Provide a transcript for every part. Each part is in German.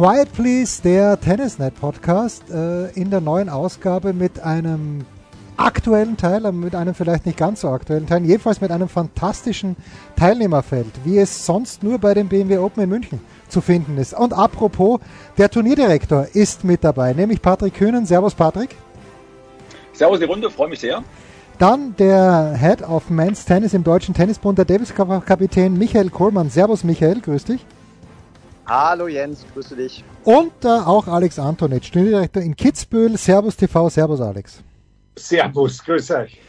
Quiet Please, der Tennisnet Podcast, äh, in der neuen Ausgabe mit einem aktuellen Teil, aber mit einem vielleicht nicht ganz so aktuellen Teil, jedenfalls mit einem fantastischen Teilnehmerfeld, wie es sonst nur bei dem BMW Open in München zu finden ist. Und apropos, der Turnierdirektor ist mit dabei, nämlich Patrick Kühnen. Servus Patrick. Servus die Runde, freue mich sehr. Dann der Head of Men's Tennis im Deutschen Tennisbund, der Davis-Kapitän Michael Kohlmann. Servus Michael, grüß dich. Hallo Jens, grüße dich. Und äh, auch Alex Antonitsch, Turnierdirektor in Kitzbühel. Servus TV, Servus Alex. Servus, grüß euch.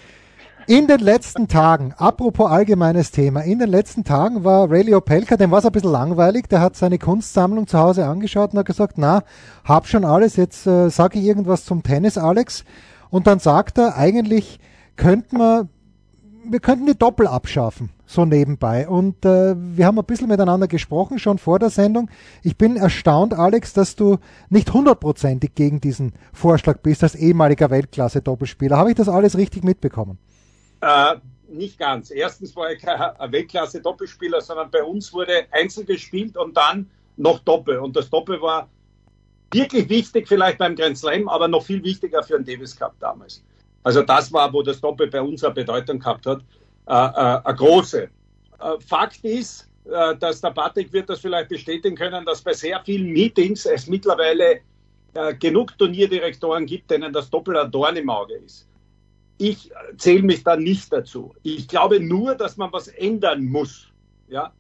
In den letzten Tagen, apropos allgemeines Thema, in den letzten Tagen war Ray Opelka, dem war es ein bisschen langweilig, der hat seine Kunstsammlung zu Hause angeschaut und hat gesagt, na, hab schon alles, jetzt äh, sage ich irgendwas zum Tennis, Alex. Und dann sagt er, eigentlich könnten wir, wir könnten die Doppel abschaffen, so nebenbei. Und äh, wir haben ein bisschen miteinander gesprochen, schon vor der Sendung. Ich bin erstaunt, Alex, dass du nicht hundertprozentig gegen diesen Vorschlag bist, als ehemaliger Weltklasse-Doppelspieler. Habe ich das alles richtig mitbekommen? Äh, nicht ganz. Erstens war ich kein Weltklasse-Doppelspieler, sondern bei uns wurde Einzel gespielt und dann noch Doppel. Und das Doppel war wirklich wichtig, vielleicht beim Grand Slam, aber noch viel wichtiger für den Davis Cup damals. Also das war, wo das Doppel bei uns eine Bedeutung gehabt hat, äh, äh, eine große. Äh, Fakt ist, dass der Patrick wird das vielleicht bestätigen können, dass bei sehr vielen Meetings es mittlerweile genug Turnierdirektoren gibt, denen das Doppel ein Dorn im Auge ist. Ich zähle mich da nicht dazu. Ich glaube nur, dass man was ändern muss. Ja,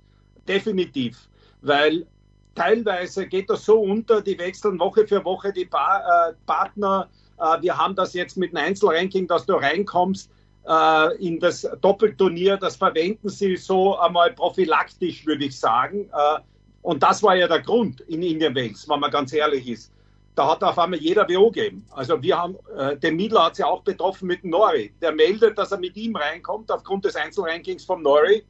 definitiv. Weil teilweise geht das so unter, die wechseln Woche für Woche die pa äh, Partner. Äh, wir haben das jetzt mit einem Einzelranking, dass du reinkommst äh, in das Doppelturnier. Das verwenden sie so einmal prophylaktisch, würde ich sagen. Äh, und das war ja der Grund in Indian Wales, wenn man ganz ehrlich ist. Da hat auf einmal jeder WO gegeben. Also wir haben, den Miedler hat es ja auch betroffen mit Nori. Der meldet, dass er mit ihm reinkommt aufgrund des Einzelrankings von Nori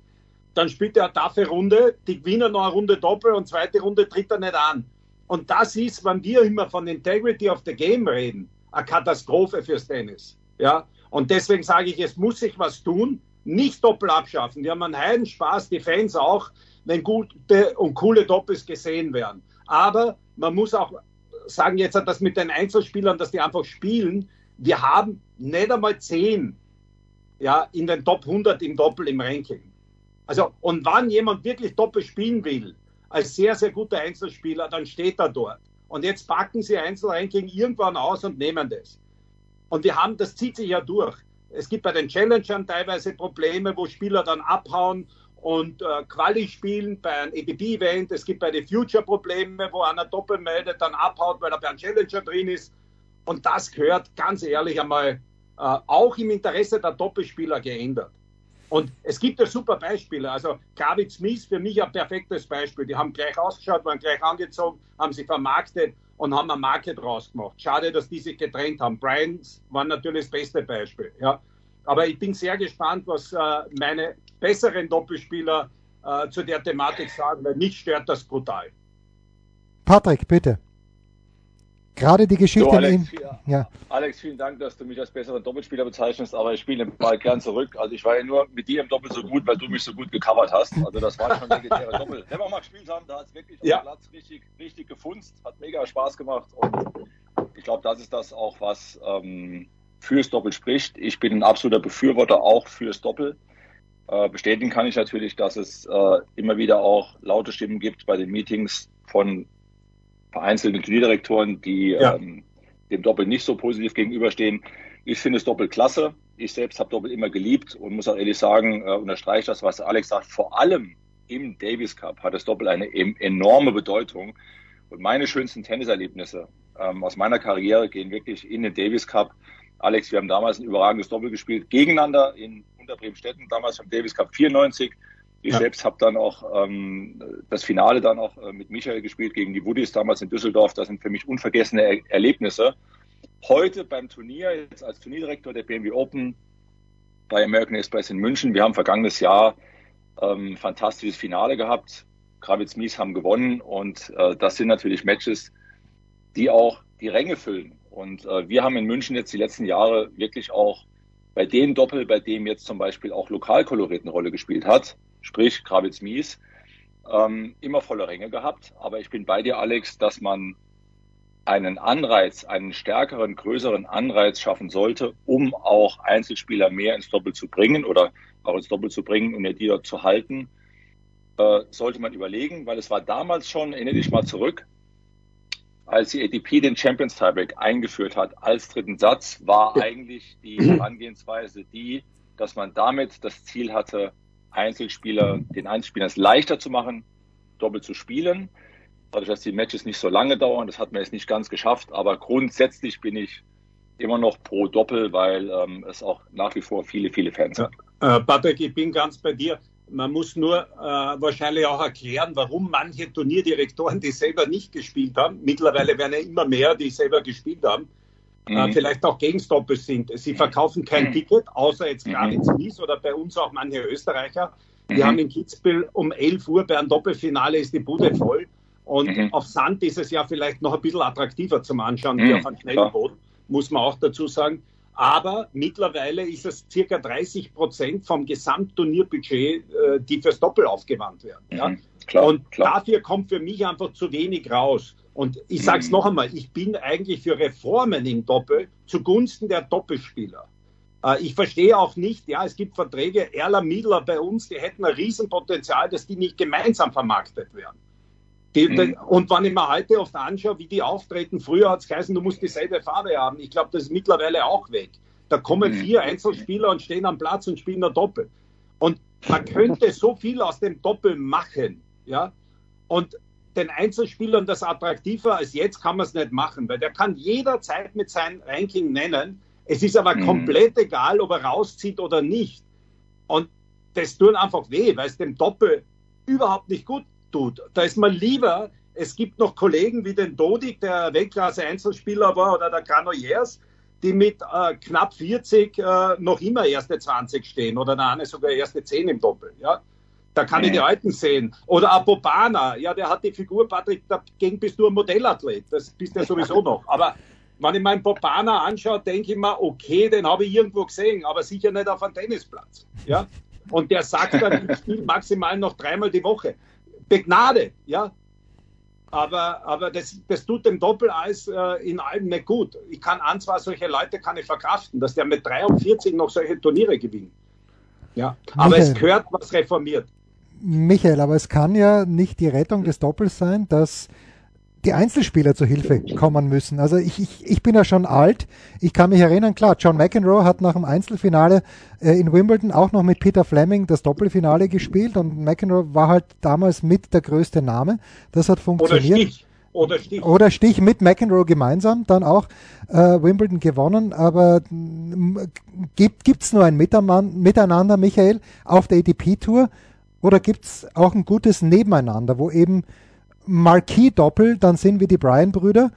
dann spielt er eine taffe Runde, die gewinnen noch eine Runde Doppel und zweite Runde tritt er nicht an. Und das ist, wenn wir immer von Integrity of the Game reden, eine Katastrophe fürs Tennis. Ja? Und deswegen sage ich, es muss sich was tun, nicht Doppel abschaffen. Wir haben einen heiden Spaß, die Fans auch, wenn gute und coole Doppels gesehen werden. Aber man muss auch sagen jetzt das mit den Einzelspielern, dass die einfach spielen. Wir haben nicht einmal zehn ja, in den Top 100 im Doppel im Ranking. Also, und wann jemand wirklich doppelt spielen will, als sehr, sehr guter Einzelspieler, dann steht er dort. Und jetzt packen sie Einzelranking irgendwann aus und nehmen das. Und wir haben, das zieht sich ja durch. Es gibt bei den Challengern teilweise Probleme, wo Spieler dann abhauen und äh, Quali spielen bei einem EPP-Event. Es gibt bei den Future Probleme, wo einer doppelt meldet, dann abhaut, weil er bei einem Challenger drin ist. Und das gehört ganz ehrlich einmal äh, auch im Interesse der Doppelspieler geändert. Und es gibt ja super Beispiele. Also David Smith für mich ein perfektes Beispiel. Die haben gleich ausgeschaut, waren gleich angezogen, haben sich vermarktet und haben eine Marke draus gemacht. Schade, dass die sich getrennt haben. Bryans war natürlich das beste Beispiel. Ja. Aber ich bin sehr gespannt, was äh, meine besseren Doppelspieler äh, zu der Thematik sagen, weil mich stört das brutal. Patrick, bitte. Gerade die Geschichte so, Alex, in, ja. Alex, vielen Dank, dass du mich als besseren Doppelspieler bezeichnest, aber ich spiele den Ball gern zurück. Also ich war ja nur mit dir im Doppel so gut, weil du mich so gut gecovert hast. Also das war schon legendäre Doppel. Wenn wir mal gespielt haben, da hat es wirklich ja. auf Platz richtig, richtig gefunzt, hat mega Spaß gemacht und ich glaube, das ist das auch, was ähm, fürs Doppel spricht. Ich bin ein absoluter Befürworter auch fürs Doppel. Äh, bestätigen kann ich natürlich, dass es äh, immer wieder auch laute Stimmen gibt bei den Meetings von vereinzelten Turnierdirektoren, die Ja. ähm, dem Doppel nicht so positiv gegenüberstehen. Ich finde es Doppel klasse. Ich selbst habe Doppel immer geliebt und muss auch ehrlich sagen, äh, unterstreiche das, was Alex sagt, vor allem im Davis Cup hat das Doppel eine enorme Bedeutung. Und meine schönsten Tenniserlebnisse ähm, aus meiner Karriere gehen wirklich in den Davis Cup. Alex, wir haben damals ein überragendes Doppel gespielt, gegeneinander in Unterbremstetten, damals vom Davis Cup 94. Ich ja. selbst habe dann auch ähm, das Finale dann auch äh, mit Michael gespielt gegen die Woodies damals in Düsseldorf. Das sind für mich unvergessene er Erlebnisse. Heute beim Turnier, jetzt als Turnierdirektor der BMW Open bei American Express in München. Wir haben vergangenes Jahr ähm, fantastisches Finale gehabt. Kravitz Mies haben gewonnen und äh, das sind natürlich Matches, die auch die Ränge füllen. Und äh, wir haben in München jetzt die letzten Jahre wirklich auch bei dem Doppel, bei dem jetzt zum Beispiel auch Lokalkolorit eine Rolle gespielt hat, sprich Kravitz Mies, ähm, immer volle Ränge gehabt. Aber ich bin bei dir, Alex, dass man einen Anreiz, einen stärkeren, größeren Anreiz schaffen sollte, um auch Einzelspieler mehr ins Doppel zu bringen oder auch ins Doppel zu bringen und die dort zu halten, äh, sollte man überlegen, weil es war damals schon, erinnere dich mal zurück, als die ATP den Champions Tiebreak eingeführt hat als dritten Satz, war eigentlich die Herangehensweise die, dass man damit das Ziel hatte, Einzelspieler, den Einzelspielern es leichter zu machen, doppelt zu spielen. Dadurch, dass die Matches nicht so lange dauern, das hat man jetzt nicht ganz geschafft, aber grundsätzlich bin ich immer noch pro Doppel, weil ähm, es auch nach wie vor viele, viele Fans sind. Äh, Patrick, ich bin ganz bei dir. Man muss nur äh, wahrscheinlich auch erklären, warum manche Turnierdirektoren, die selber nicht gespielt haben, mittlerweile werden ja immer mehr, die selber gespielt haben, mhm. äh, vielleicht auch gegen Doppel sind. Sie verkaufen kein mhm. Ticket, außer jetzt gerade in Mies oder bei uns auch manche Österreicher. Wir mhm. haben in Kitzbühel um 11 Uhr bei einem Doppelfinale ist die Bude voll. Und mhm. auf Sand ist es ja vielleicht noch ein bisschen attraktiver zum Anschauen wie mhm. auf einem schnellen Boden, muss man auch dazu sagen. Aber mittlerweile ist es circa 30 Prozent vom Gesamtturnierbudget, äh, die fürs Doppel aufgewandt werden. Ja? Mhm, klar, und klar. dafür kommt für mich einfach zu wenig raus. Und ich sage es mhm. noch einmal, ich bin eigentlich für Reformen im Doppel zugunsten der Doppelspieler. Äh, ich verstehe auch nicht, ja, es gibt Verträge, Erla Miedler bei uns, die hätten ein Riesenpotenzial, dass die nicht gemeinsam vermarktet werden. Die, mhm. Und wenn ich mir heute oft anschaue, wie die auftreten, früher hat es geheißen, du musst dieselbe Farbe haben. Ich glaube, das ist mittlerweile auch weg. Da kommen mhm. vier Einzelspieler und stehen am Platz und spielen ein Doppel. Und man könnte so viel aus dem Doppel machen, ja. Und den Einzelspielern das attraktiver als jetzt kann man es nicht machen, weil der kann jederzeit mit seinem Ranking nennen. Es ist aber mhm. komplett egal, ob er rauszieht oder nicht. Und das tut einfach weh, weil es dem Doppel überhaupt nicht gut tut. Da ist man lieber, es gibt noch Kollegen wie den Dodik, der Weltklasse-Einzelspieler war, oder der Granollers, die mit äh, knapp 40 äh, noch immer erste 20 stehen oder der eine sogar erste 10 im Doppel. Ja? Da kann ich die Alten sehen. Oder Apobana, ja, der hat die Figur, Patrick, dagegen bist du ein Modellathlet. Das bist ja sowieso noch. Aber wenn ich meinen Popana anschaue, denke ich mir, okay, den habe ich irgendwo gesehen, aber sicher nicht auf einem Tennisplatz. Ja? Und der sagt dann, ich spiele maximal noch dreimal die Woche. Begnade, ja. Aber, aber das, das tut dem Doppeleis äh, in allem nicht gut. Ich kann an zwar solche Leute kann ich verkraften, dass der mit 43 noch solche Turniere gewinnt. Ja, aber Michael, es gehört was reformiert. Michael, aber es kann ja nicht die Rettung des Doppels sein, dass die Einzelspieler zur Hilfe kommen müssen. Also ich, ich, ich bin ja schon alt. Ich kann mich erinnern, klar, John McEnroe hat nach dem Einzelfinale äh, in Wimbledon auch noch mit Peter Fleming das Doppelfinale gespielt und McEnroe war halt damals mit der größte Name. Das hat funktioniert. Oder Stich. Oder Stich. Oder Stich mit McEnroe gemeinsam dann auch äh, Wimbledon gewonnen. Aber gibt gibt's nur ein Miteinander, Michael, auf der ATP-Tour? Oder gibt's auch ein gutes Nebeneinander, wo eben Marquis-Doppel, dann sind wir die Bryan-Brüder.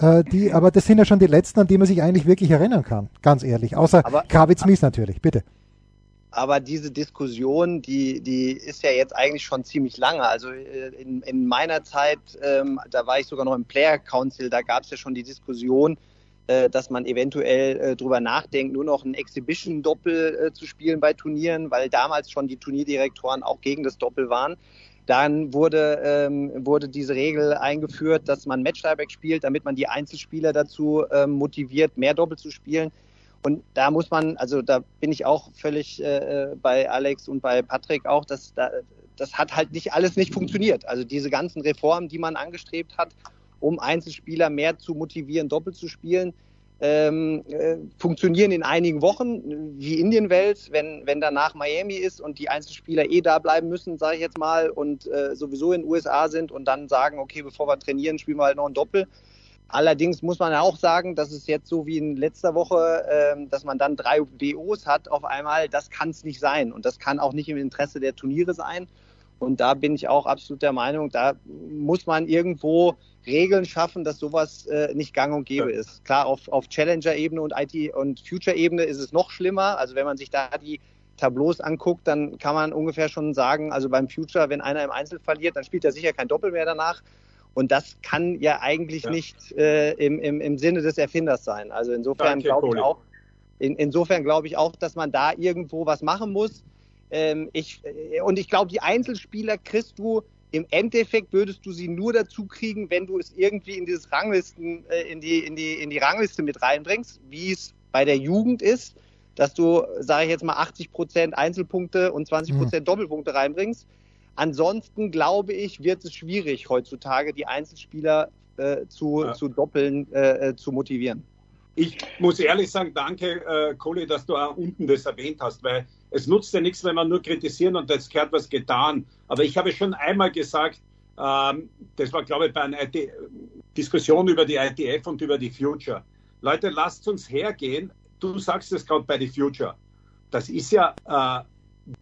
Äh, die, aber das sind ja schon die letzten, an die man sich eigentlich wirklich erinnern kann, ganz ehrlich. Außer Kravitz Mies natürlich, bitte. Aber diese Diskussion, die, die ist ja jetzt eigentlich schon ziemlich lange. Also äh, in, in meiner Zeit, ähm, da war ich sogar noch im Player Council, da gab es ja schon die Diskussion, äh, dass man eventuell äh, drüber nachdenkt, nur noch ein Exhibition-Doppel äh, zu spielen bei Turnieren, weil damals schon die Turnierdirektoren auch gegen das Doppel waren. Dann wurde, ähm, wurde diese Regel eingeführt, dass man Match-Tieback spielt, damit man die Einzelspieler dazu ähm, motiviert, mehr Doppel zu spielen. Und da muss man, also da bin ich auch völlig äh, bei Alex und bei Patrick auch, dass da, das hat halt nicht alles nicht funktioniert. Also diese ganzen Reformen, die man angestrebt hat, um Einzelspieler mehr zu motivieren, Doppel zu spielen, ähm, äh, funktionieren in einigen Wochen, wie Indian Wells, wenn, wenn danach Miami ist und die Einzelspieler eh da bleiben müssen, sage ich jetzt mal, und äh, sowieso in den USA sind und dann sagen, okay, bevor wir trainieren, spielen wir halt noch ein Doppel. Allerdings muss man auch sagen, dass es jetzt so wie in letzter Woche, ähm, dass man dann drei BOs hat auf einmal, das kann es nicht sein. Und das kann auch nicht im Interesse der Turniere sein. Und da bin ich auch absolut der Meinung, da muss man irgendwo Regeln schaffen, dass sowas äh, nicht gang und gäbe ja. ist. Klar, auf, auf Challenger-Ebene und IT- und Future-Ebene ist es noch schlimmer. Also wenn man sich da die Tableaus anguckt, dann kann man ungefähr schon sagen, also beim Future, wenn einer im Einzel verliert, dann spielt er sicher kein Doppel mehr danach. Und das kann ja eigentlich ja. nicht äh, im, im, im Sinne des Erfinders sein. Also insofern glaube ich auch, in, insofern glaube ich auch, dass man da irgendwo was machen muss. Ähm, ich, äh, und ich glaube, die Einzelspieler kriegst du im Endeffekt würdest du sie nur dazu kriegen, wenn du es irgendwie in dieses Ranglisten, äh, in die, in die, in die Rangliste mit reinbringst, wie es bei der Jugend ist, dass du, sage ich jetzt mal, 80 Prozent Einzelpunkte und 20 Prozent mhm. Doppelpunkte reinbringst. Ansonsten glaube ich, wird es schwierig heutzutage, die Einzelspieler äh, zu, ja. zu doppeln, äh, äh, zu motivieren. Ich muss ehrlich sagen, danke, äh, Kohli, dass du auch unten das erwähnt hast, weil es nutzt ja nichts, wenn wir nur kritisieren und jetzt gehört was getan. Aber ich habe schon einmal gesagt, ähm, das war, glaube ich, bei einer IT Diskussion über die ITF und über die Future. Leute, lasst uns hergehen. Du sagst es gerade bei die Future. Das ist ja äh,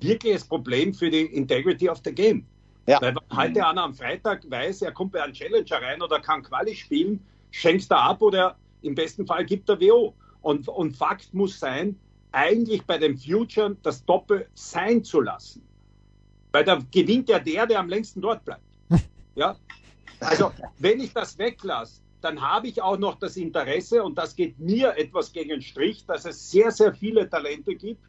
wirkliches Problem für die Integrity of the Game. Ja. Weil wenn heute einer am Freitag weiß, er kommt bei einem Challenger rein oder kann Quali spielen, schenkt er ab oder im besten Fall gibt er WO. Und, und Fakt muss sein, eigentlich bei dem Future das Doppel sein zu lassen. Weil da gewinnt ja der, der am längsten dort bleibt. Ja? Also, wenn ich das weglasse, dann habe ich auch noch das Interesse, und das geht mir etwas gegen den Strich, dass es sehr, sehr viele Talente gibt,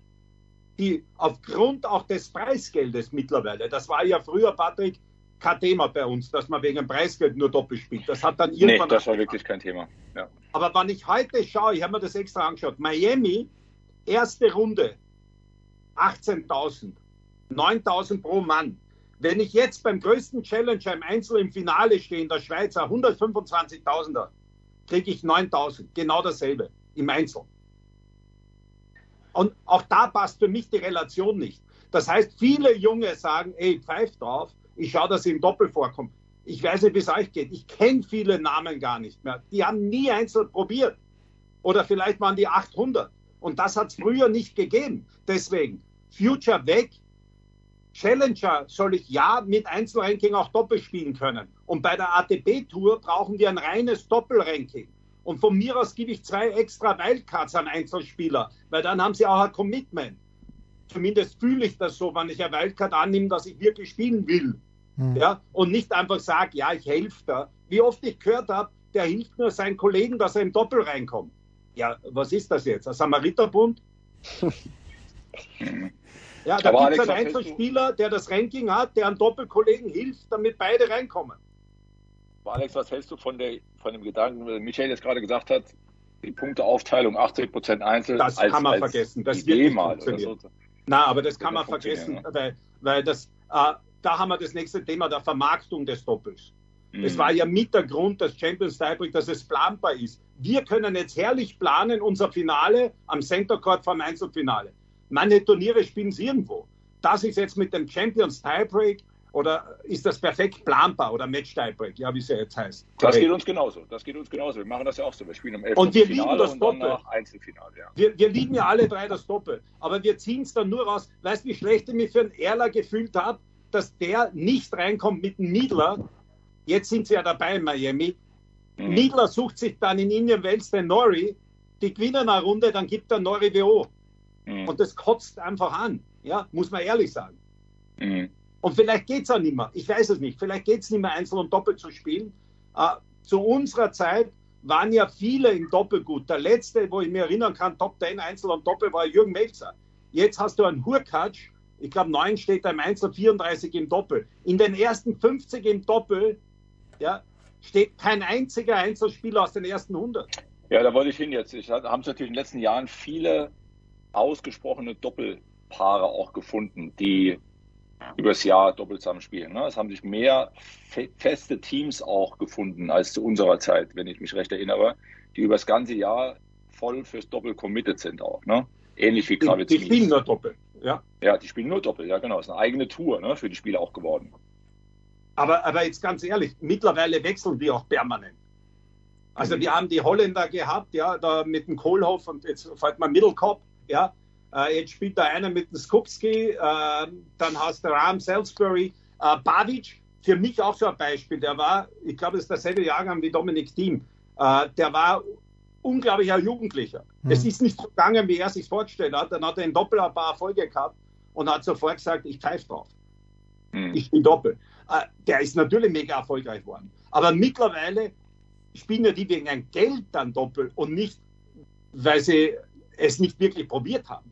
die aufgrund auch des Preisgeldes mittlerweile, das war ja früher, Patrick, kein Thema bei uns, dass man wegen Preisgeld nur doppelt spielt. Das hat dann irgendwann. Nee, das war wirklich kein Thema. Ja. Aber wenn ich heute schaue, ich habe mir das extra angeschaut, Miami, erste Runde, 18.000, 9.000 pro Mann. Wenn ich jetzt beim größten Challenger im Einzel im Finale stehe, in der Schweizer 125.000er, kriege ich 9.000. Genau dasselbe im Einzel. Und auch da passt für mich die Relation nicht. Das heißt, viele Junge sagen, ey, pfeif drauf, ich schaue, dass sie im Doppel vorkommen. Ich weiß nicht, wie es euch geht. Ich kenne viele Namen gar nicht mehr. Die haben nie einzeln probiert. Oder vielleicht waren die 800. Und das hat es früher nicht gegeben. Deswegen, Future weg. Challenger soll ich ja mit Einzelranking auch Doppel spielen können. Und bei der ATP-Tour brauchen wir ein reines Doppelranking. Und von mir aus gebe ich zwei extra Wildcards an Einzelspieler, weil dann haben sie auch ein Commitment. Zumindest fühle ich das so, wenn ich ein Wildcard annehme, dass ich wirklich spielen will. Hm. Ja, und nicht einfach sage, ja, ich helfe da. Wie oft ich gehört habe, der hilft nur seinen Kollegen, dass er im Doppel reinkommt. Ja, was ist das jetzt? Ein Samariterbund? ja, da gibt es einen Einzelspieler, der das Ranking hat, der einem Doppelkollegen hilft, damit beide reinkommen. Alex, was hältst du von, der, von dem Gedanken, Michael jetzt gerade gesagt hat, die Punkteaufteilung 80 Prozent Einzel? Das als, kann man vergessen. Das Idee wird nicht funktionieren. So. Na, aber das kann man vergessen, ja. weil, weil das, äh, da haben wir das nächste Thema der Vermarktung des Doppels. Mhm. Es war ja mit der Grund des Champions Tiebreak, dass es planbar ist. Wir können jetzt herrlich planen, unser Finale am Center Court vom Einzelfinale. Meine Turniere spielen sie irgendwo. Das ist jetzt mit dem Champions Tiebreak oder ist das perfekt planbar oder Match Tiebreak, ja, wie es ja jetzt heißt? Das geht uns genauso. Das geht uns genauso. Wir machen das ja auch so. Wir spielen am 11. Und wir Finale lieben das Doppel. Einzelfinale, ja. wir, wir lieben ja alle drei das Doppel. Aber wir ziehen es dann nur raus. Weißt du, wie schlecht ich mich für einen Erler gefühlt habe, dass der nicht reinkommt mit dem Niedler. Jetzt sind sie ja dabei in Miami. Mhm. Sucht sich dann in Indian Wells den Nori. Die gewinnen eine Runde, dann gibt er Nori WO. Mhm. Und das kotzt einfach an. Ja, muss man ehrlich sagen. Mhm. Und vielleicht geht es auch nicht mehr. Ich weiß es nicht. Vielleicht geht es nicht mehr, einzeln und doppelt zu spielen. Äh, zu unserer Zeit waren ja viele im Doppel gut. Der letzte, wo ich mich erinnern kann, Top 10 Einzel und Doppel, war Jürgen Melzer. Jetzt hast du einen Hurkacz. Ich glaube, 9 steht da im Einzel, 34 im Doppel. In den ersten 50 im Doppel ja, steht kein einziger Einzelspieler aus den ersten 100. Ja, da wollte ich hin jetzt. Ich haben es natürlich in den letzten Jahren viele ausgesprochene Doppelpaare auch gefunden, die übers Jahr doppelt zusammenspielen. Ne? Es haben sich mehr fe feste Teams auch gefunden als zu unserer Zeit, wenn ich mich recht erinnere, die übers ganze Jahr voll fürs Doppel committed sind auch. Ne? Ähnlich wie Die, Kravitz. die spielen nur Doppel. Ja. Ja, die spielen nur Doppel, ja genau. Das ist eine eigene Tour ne, für die Spieler auch geworden. Aber, aber jetzt ganz ehrlich, mittlerweile wechseln die auch permanent. Also wir haben die Holländer gehabt, ja, da mit dem Kohlhoff und jetzt fällt mal Mittelkopf, ja. Äh, jetzt spielt da einer mit dem Skupski, äh, dann hast du Ram Salisbury, äh, Bavic, für mich auch so ein Beispiel, der war, ich glaube, das ist derselbe Jahrgang wie Dominik Thiem, äh, der war unglaublicher Jugendlicher. Mhm. Es ist nicht so gegangen, wie er sich vorgestellt hat, dann hat er in Doppel ein paar Erfolge gehabt und hat sofort gesagt, ich pfeife drauf. Hm. Ich spiele Doppel. Äh, der ist natürlich mega erfolgreich geworden. Aber mittlerweile spielen ja die wegen ein Geld dann Doppel und nicht, weil sie es nicht wirklich probiert haben.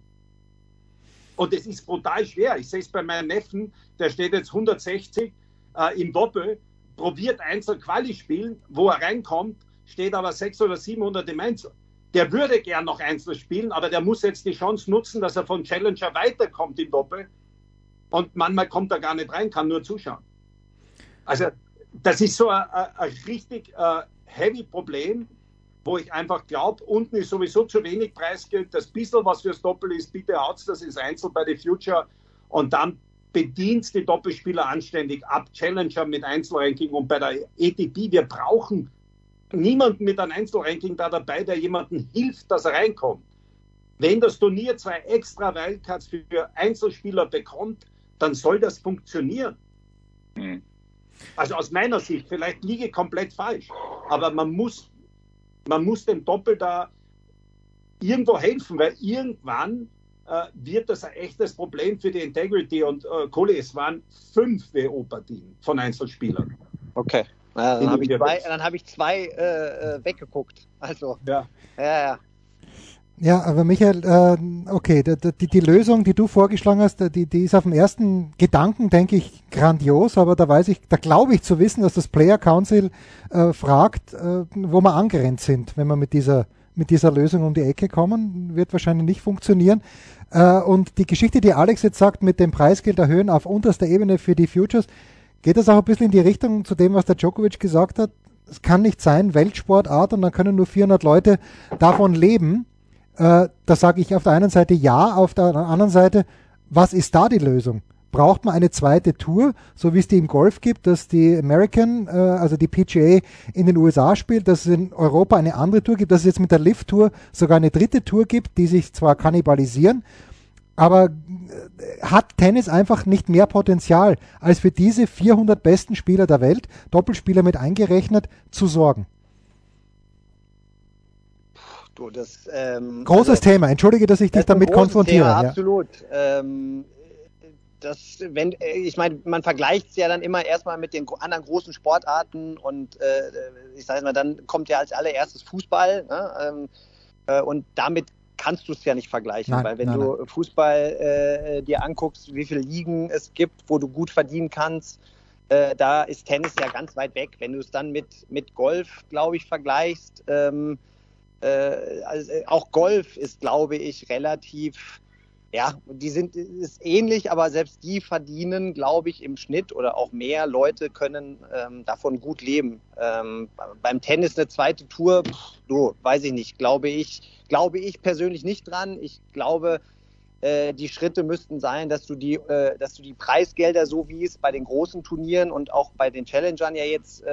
Und es ist brutal schwer. Ich sehe es bei meinem Neffen, der steht jetzt 160 äh, im Doppel, probiert Einzel Quali spielen, wo er reinkommt, steht aber 600 oder 700 im Einzel. Der würde gern noch Einzel spielen, aber der muss jetzt die Chance nutzen, dass er von Challenger weiterkommt im Doppel. Und manchmal kommt er gar nicht rein, kann nur zuschauen. Also das ist so ein, richtig äh, heavy Problem, wo ich einfach glaube, unten ist sowieso zu wenig Preisgeld. Das bisschen, was fürs Doppel ist, bitte haut's das ins Einzel bei The Future und dann bedient die Doppelspieler anständig ab. Challenger mit Einzelranking und bei der ATP, wir brauchen niemanden mit einem Einzelranking da dabei, der jemandem hilft, dass er reinkommt. Wenn das Turnier zwei extra Wildcards für Einzelspieler bekommt, dann soll das funktionieren. Hm. Also aus meiner Sicht, vielleicht liege ich komplett falsch, aber man muss, man muss dem Doppel da irgendwo helfen, weil irgendwann äh, wird das ein echtes Problem für die Integrity und äh, Kohle, es waren fünf WO-Partien von Einzelspielern. Okay. Ja, dann habe ich den zwei, dann hab ich zwei äh, äh, weggeguckt. Also, Ja. ja, ja. Ja, aber Michael, äh, okay, die, die, Lösung, die du vorgeschlagen hast, die, die ist auf den ersten Gedanken, denke ich, grandios, aber da weiß ich, da glaube ich zu wissen, dass das Player Council äh, fragt, äh, wo wir angrenzt sind, wenn wir mit dieser, mit dieser Lösung um die Ecke kommen, wird wahrscheinlich nicht funktionieren. Äh, und die Geschichte, die Alex jetzt sagt, mit dem Preisgeld erhöhen auf unterster Ebene für die Futures, geht das auch ein bisschen in die Richtung zu dem, was der Djokovic gesagt hat? Es kann nicht sein, Weltsportart und dann können nur 400 Leute davon leben. Äh, da sage ich auf der einen Seite ja, auf der anderen Seite, was ist da die Lösung? Braucht man eine zweite Tour, so wie es die im Golf gibt, dass die American, äh, also die PGA in den USA spielt, dass es in Europa eine andere Tour gibt, dass es jetzt mit der Lift Tour sogar eine dritte Tour gibt, die sich zwar kannibalisieren, aber äh, hat Tennis einfach nicht mehr Potenzial, als für diese 400 besten Spieler der Welt, Doppelspieler mit eingerechnet, zu sorgen. Du, das, ähm, Großes also- Thema. Entschuldige, dass ich dich damit konfrontiere. Thema, ja. Absolut. Ähm, das, wenn, äh, ich meine, man vergleicht es ja dann immer erstmal mit den anderen großen Sportarten und äh, ich sage mal, dann kommt ja als allererstes Fußball ne? ähm, äh, und damit kannst du es ja nicht vergleichen, Nein, weil wenn nein, du Fußball äh, dir anguckst, wie viele Ligen es gibt, wo du gut verdienen kannst, äh, da ist Tennis ja ganz weit weg. Wenn du es dann mit, mit Golf, glaube ich, vergleichst, ähm, äh, also äh, auch Golf ist, glaube ich, relativ, ja, die sind ist ähnlich, aber selbst die verdienen, glaube ich, im Schnitt oder auch mehr Leute können ähm, davon gut leben. Ähm, beim Tennis eine zweite Tour, pff, du, weiß ich nicht, glaube ich, glaube ich persönlich nicht dran. Ich glaube, äh, die Schritte müssten sein, dass du die, äh, dass du die Preisgelder, so wie es bei den großen Turnieren und auch bei den Challengern ja jetzt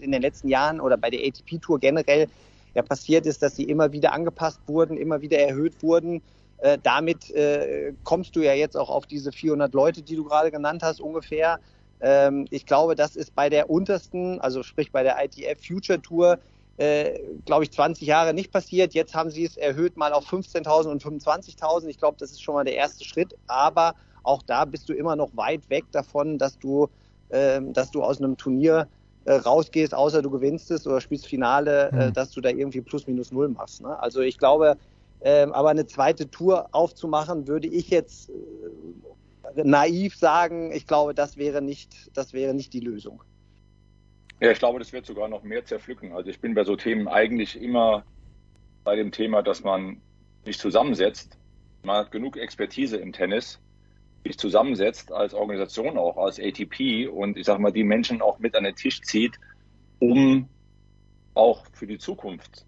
in den letzten Jahren oder bei der ATP Tour generell ja passiert ist, dass sie immer wieder angepasst wurden, immer wieder erhöht wurden. Äh, damit äh, kommst du ja jetzt auch auf diese 400 Leute, die du gerade genannt hast, ungefähr. Ähm, ich glaube, das ist bei der untersten, also sprich bei der ITF Future Tour, äh, glaube ich, 20 Jahre nicht passiert. Jetzt haben sie es erhöht mal auf 15.000 und 25.000. Ich glaube, das ist schon mal der erste Schritt. Aber auch da bist du immer noch weit weg davon, dass du, ähm, dass du aus einem Turnier äh, rausgehst, außer du gewinnst es oder spielst Finale, äh, Hm. dass du da irgendwie plus minus null machst. Ne? Also ich glaube, ähm, aber eine zweite Tour aufzumachen, würde ich jetzt äh, naiv sagen, ich glaube, das wäre nicht, das wäre nicht die Lösung. Ja, ich glaube, das wird sogar noch mehr zerpflücken. Also ich bin bei so Themen eigentlich immer bei dem Thema, dass man sich zusammensetzt. Man hat genug Expertise im Tennis, sich zusammensetzt als Organisation auch, als ATP und ich sage mal, die Menschen auch mit an den Tisch zieht, um auch für die Zukunft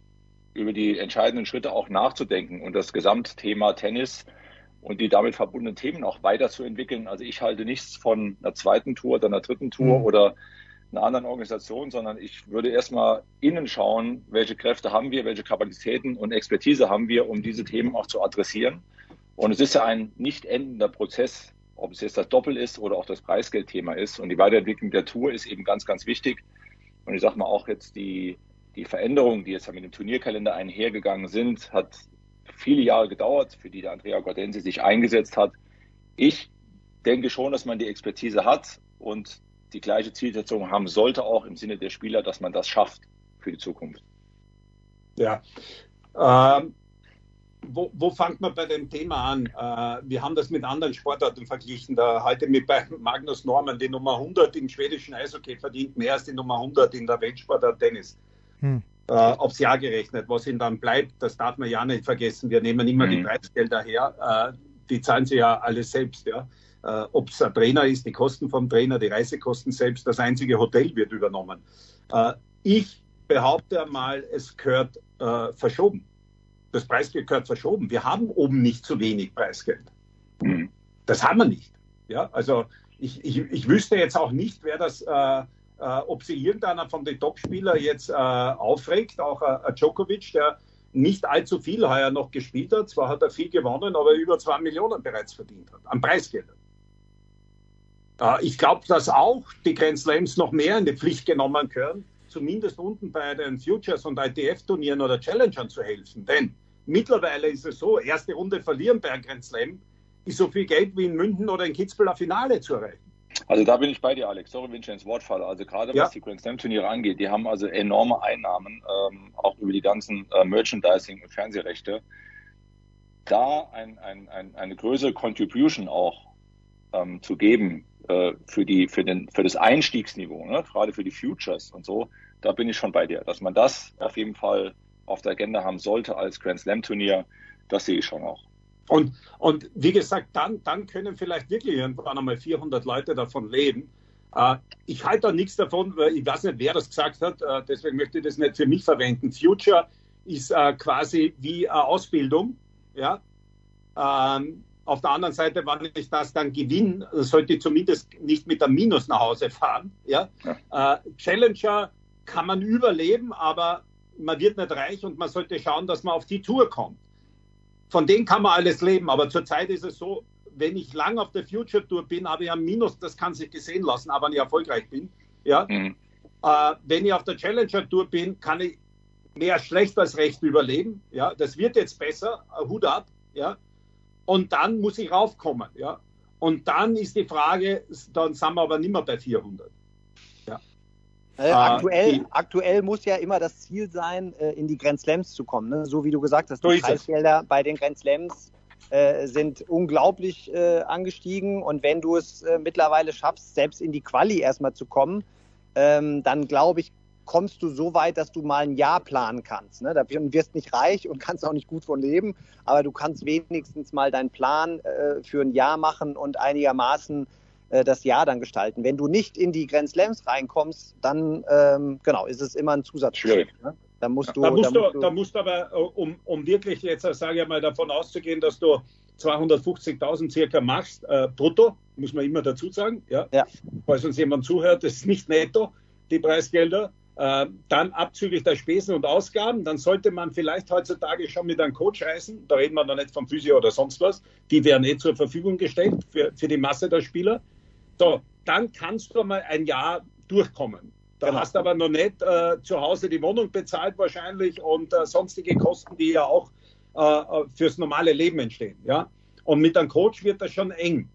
über die entscheidenden Schritte auch nachzudenken und das Gesamtthema Tennis und die damit verbundenen Themen auch weiterzuentwickeln. Also ich halte nichts von einer zweiten Tour oder einer dritten Tour mhm. oder einer anderen Organisation, sondern ich würde erstmal innen schauen, welche Kräfte haben wir, welche Kapazitäten und Expertise haben wir, um diese Themen auch zu adressieren. Und es ist ja ein nicht endender Prozess, ob es jetzt das Doppel ist oder auch das Preisgeldthema ist. Und die Weiterentwicklung der Tour ist eben ganz, ganz wichtig. Und ich sage mal auch jetzt die, die Veränderungen, die jetzt mit dem Turnierkalender einhergegangen sind, hat viele Jahre gedauert, für die der Andrea Gordensi sich eingesetzt hat. Ich denke schon, dass man die Expertise hat und die gleiche Zielsetzung haben sollte, auch im Sinne der Spieler, dass man das schafft für die Zukunft. Ja. Ähm, wo, wo fängt man bei dem Thema an? Äh, wir haben das mit anderen Sportarten verglichen. Da heute mit bei Magnus Norman, die Nummer 100 im schwedischen Eishockey verdient mehr als die Nummer 100 in der Weltsportart Tennis. Hm. Äh, aufs Jahr gerechnet. Was ihnen dann bleibt, das darf man ja nicht vergessen. Wir nehmen immer hm. die Preisgelder her. Äh, die zahlen sie ja alle selbst. Ja äh, ob es ein Trainer ist, die Kosten vom Trainer, die Reisekosten selbst, das einzige Hotel wird übernommen. Äh, ich behaupte mal, es gehört äh, verschoben. Das Preisgeld gehört verschoben. Wir haben oben nicht zu wenig Preisgeld. Mhm. Das haben wir nicht. Ja, also ich, ich, ich wüsste jetzt auch nicht, wer das, äh, äh, ob sie irgendeiner von den Topspielern jetzt äh, aufregt, auch äh, Djokovic, der nicht allzu viel heuer noch gespielt hat. Zwar hat er viel gewonnen, aber über zwei Millionen bereits verdient hat an Preisgeldern. Äh, ich glaube, dass auch die Grand Slams noch mehr in die Pflicht genommen können, zumindest unten bei den Futures und ITF-Turnieren oder Challengern zu helfen. Denn mittlerweile ist es so, erste Runde verlieren bei einem Grand Slam ist so viel Geld wie in München oder in Kitzbühel ein Finale zu erreichen. Also da bin ich bei dir, Alex. Sorry, wenn ich ins Wort falle. Also gerade ja. was die Grand Slam Turniere angeht, die haben also enorme Einnahmen, ähm, auch über die ganzen äh, Merchandising und Fernsehrechte. Da ein, ein, ein, eine größere Contribution auch ähm, zu geben, äh, für, die, für, den, für das Einstiegsniveau, ne? gerade für die Futures und so, da bin ich schon bei dir. Dass man das auf jeden Fall auf der Agenda haben sollte als Grand Slam Turnier, das sehe ich schon auch. Und, und wie gesagt, dann, dann können vielleicht wirklich irgendwann einmal 400 Leute davon leben. Äh, ich halte da nichts davon, weil ich weiß nicht, wer das gesagt hat, äh, deswegen möchte ich das nicht für mich verwenden. Future ist äh, quasi wie Ausbildung. Ja? Ähm, auf der anderen Seite, wenn ich das dann gewinne, sollte ich zumindest nicht mit einem Minus nach Hause fahren. Ja? ja. Challenger kann man überleben, aber man wird nicht reich und man sollte schauen, dass man auf die Tour kommt. Von denen kann man alles leben, aber zurzeit ist es so, wenn ich lang auf der Future Tour bin, habe ich ein Minus, das kann sich gesehen lassen, aber wenn ich erfolgreich bin. Ja? Mhm. Äh, wenn ich auf der Challenger Tour bin, kann ich mehr schlecht als recht überleben. Ja? Das wird jetzt besser, Hut ab. Ja? Und dann muss ich raufkommen. Ja? Und dann ist die Frage, dann sind wir aber nicht mehr bei 400. Äh, aktuell, die, aktuell muss ja immer das Ziel sein, äh, in die Grand Slams zu kommen. Ne? So wie du gesagt hast, die Preisgelder bei den Grand Slams äh, sind unglaublich äh, angestiegen. Und wenn du es äh, mittlerweile schaffst, selbst in die Quali erstmal zu kommen, ähm, dann glaube ich, kommst du so weit, dass du mal ein Jahr planen kannst. Ne? Da wirst nicht reich und kannst auch nicht gut von leben, aber du kannst wenigstens mal deinen Plan äh, für ein Jahr machen und einigermaßen äh, das Jahr dann gestalten. Wenn du nicht in die Grand Slams reinkommst, dann ähm, genau ist es immer ein Zusatz. Schwierig. Ne? Da musst du, da musst, da musst du, da musst du aber, äh, um, um wirklich jetzt, äh, sage ich mal, davon auszugehen, dass du 250.000 circa machst, äh, brutto, muss man immer dazu sagen, ja? ja. Falls uns jemand zuhört, das ist nicht netto, die Preisgelder, äh, dann abzüglich der Spesen und Ausgaben, dann sollte man vielleicht heutzutage schon mit einem Coach reisen. Da reden wir noch nicht vom Physio oder sonst was. Die werden eh zur Verfügung gestellt für, für die Masse der Spieler. So, dann kannst du mal ein Jahr durchkommen. Da genau. hast du aber noch nicht äh, zu Hause die Wohnung bezahlt wahrscheinlich und äh, sonstige Kosten, die ja auch äh, äh, fürs normale Leben entstehen. Ja? Und mit einem Coach wird das schon eng.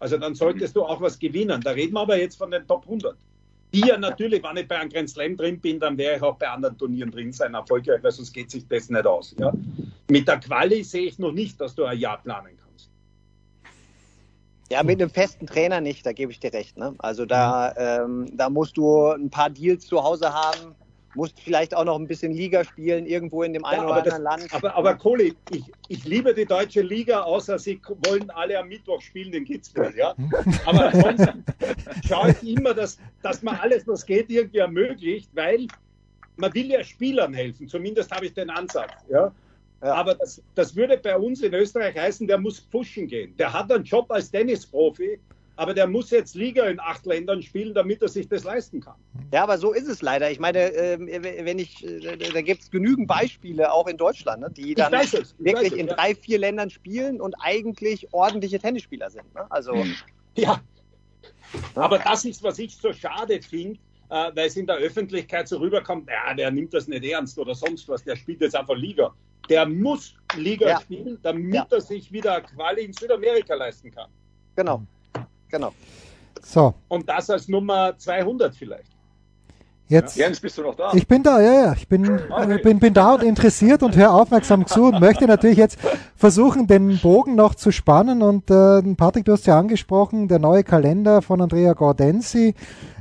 Also dann solltest du auch was gewinnen. Da reden wir aber jetzt von den Top 100 die ja natürlich, wenn ich bei einem Grand Slam drin bin, dann wäre ich auch bei anderen Turnieren drin sein, erfolgreich, weil sonst geht sich das nicht aus. Ja? Mit der Quali sehe ich noch nicht, dass du ein Jahr planen kannst. Ja, mit einem festen Trainer nicht, da gebe ich dir recht. Ne? Also da, ähm, da musst du ein paar Deals zu Hause haben, musst vielleicht auch noch ein bisschen Liga spielen, irgendwo in dem einen ja, oder anderen das, Land. Aber, aber Kohli, ich, ich liebe die deutsche Liga, außer sie wollen alle am Mittwoch spielen in Kitzbühel. Ja? Aber ansonsten schaue ich immer, dass, dass man alles, was geht, irgendwie ermöglicht, weil man will ja Spielern helfen, zumindest habe ich den Ansatz. Ja? Ja. Aber das, das würde bei uns in Österreich heißen, der muss pushen gehen. Der hat einen Job als Tennisprofi, aber der muss jetzt Liga in acht Ländern spielen, damit er sich das leisten kann. Ja, aber so ist es leider. Ich meine, äh, wenn ich, äh, da gibt es genügend Beispiele auch in Deutschland, ne, die dann wirklich in ja. drei, vier Ländern spielen und eigentlich ordentliche Tennisspieler sind. Ne? Also ja. Aber das ist, was ich so schade finde, äh, weil es in der Öffentlichkeit so rüberkommt, ja, der nimmt das nicht ernst oder sonst was, der spielt jetzt einfach Liga. Der muss Liga ja. spielen, damit ja. er sich wieder Quali in Südamerika leisten kann. Genau, genau. So. Und das als Nummer 200 vielleicht. Jetzt, Jens, bist du noch da? Ich bin da, ja, ja. Ich bin, okay. bin, bin da und interessiert und höre aufmerksam zu und möchte natürlich jetzt versuchen, den Bogen noch zu spannen. Und äh, Patrick, du hast ja angesprochen, der neue Kalender von Andrea Gordensi.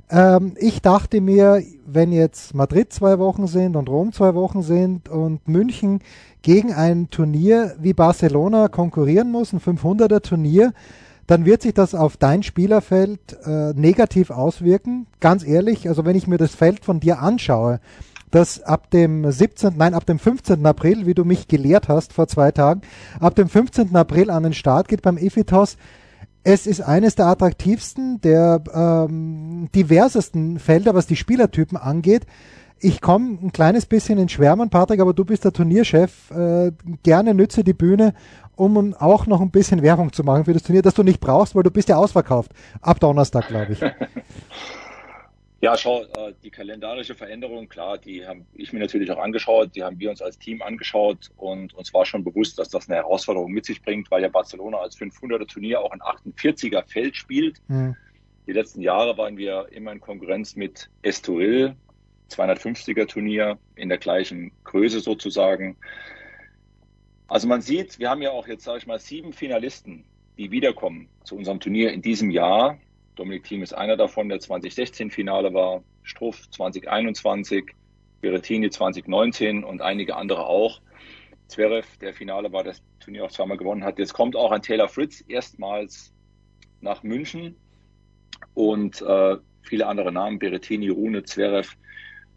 Ähm, ich dachte mir, wenn jetzt Madrid zwei Wochen sind und Rom zwei Wochen sind und München gegen ein Turnier wie Barcelona konkurrieren muss, ein 500er Turnier, dann wird sich das auf dein Spielerfeld äh, negativ auswirken. Ganz ehrlich, also wenn ich mir das Feld von dir anschaue, das ab dem 17., nein, ab dem 15. April, wie du mich gelehrt hast vor zwei Tagen, ab dem 15. April an den Start geht beim Efitos, es ist eines der attraktivsten, der ähm, diversesten Felder, was die Spielertypen angeht. Ich komme ein kleines bisschen in Schwärmen, Patrick, aber du bist der Turnierchef. Äh, gerne nütze die Bühne, um auch noch ein bisschen Werbung zu machen für das Turnier, das du nicht brauchst, weil du bist ja ausverkauft. Ab Donnerstag, glaube ich. Ja, schau, äh, die kalendarische Veränderung, klar, die habe ich mir natürlich auch angeschaut, die haben wir uns als Team angeschaut und uns war schon bewusst, dass das eine Herausforderung mit sich bringt, weil ja Barcelona als 500er Turnier auch ein 48er Feld spielt. Mhm. Die letzten Jahre waren wir immer in Konkurrenz mit Estoril, 250er Turnier in der gleichen Größe sozusagen. Also man sieht, wir haben ja auch jetzt, sage ich mal, sieben Finalisten, die wiederkommen zu unserem Turnier in diesem Jahr. Dominik Thiem ist einer davon, der 2016 Finale war, Struff 2021, Berettini 2019 und einige andere auch. Zverev, der Finale war, das Turnier auch zweimal gewonnen hat. Jetzt kommt auch ein Taylor Fritz erstmals nach München und äh, viele andere Namen, Berettini, Rune, Zverev,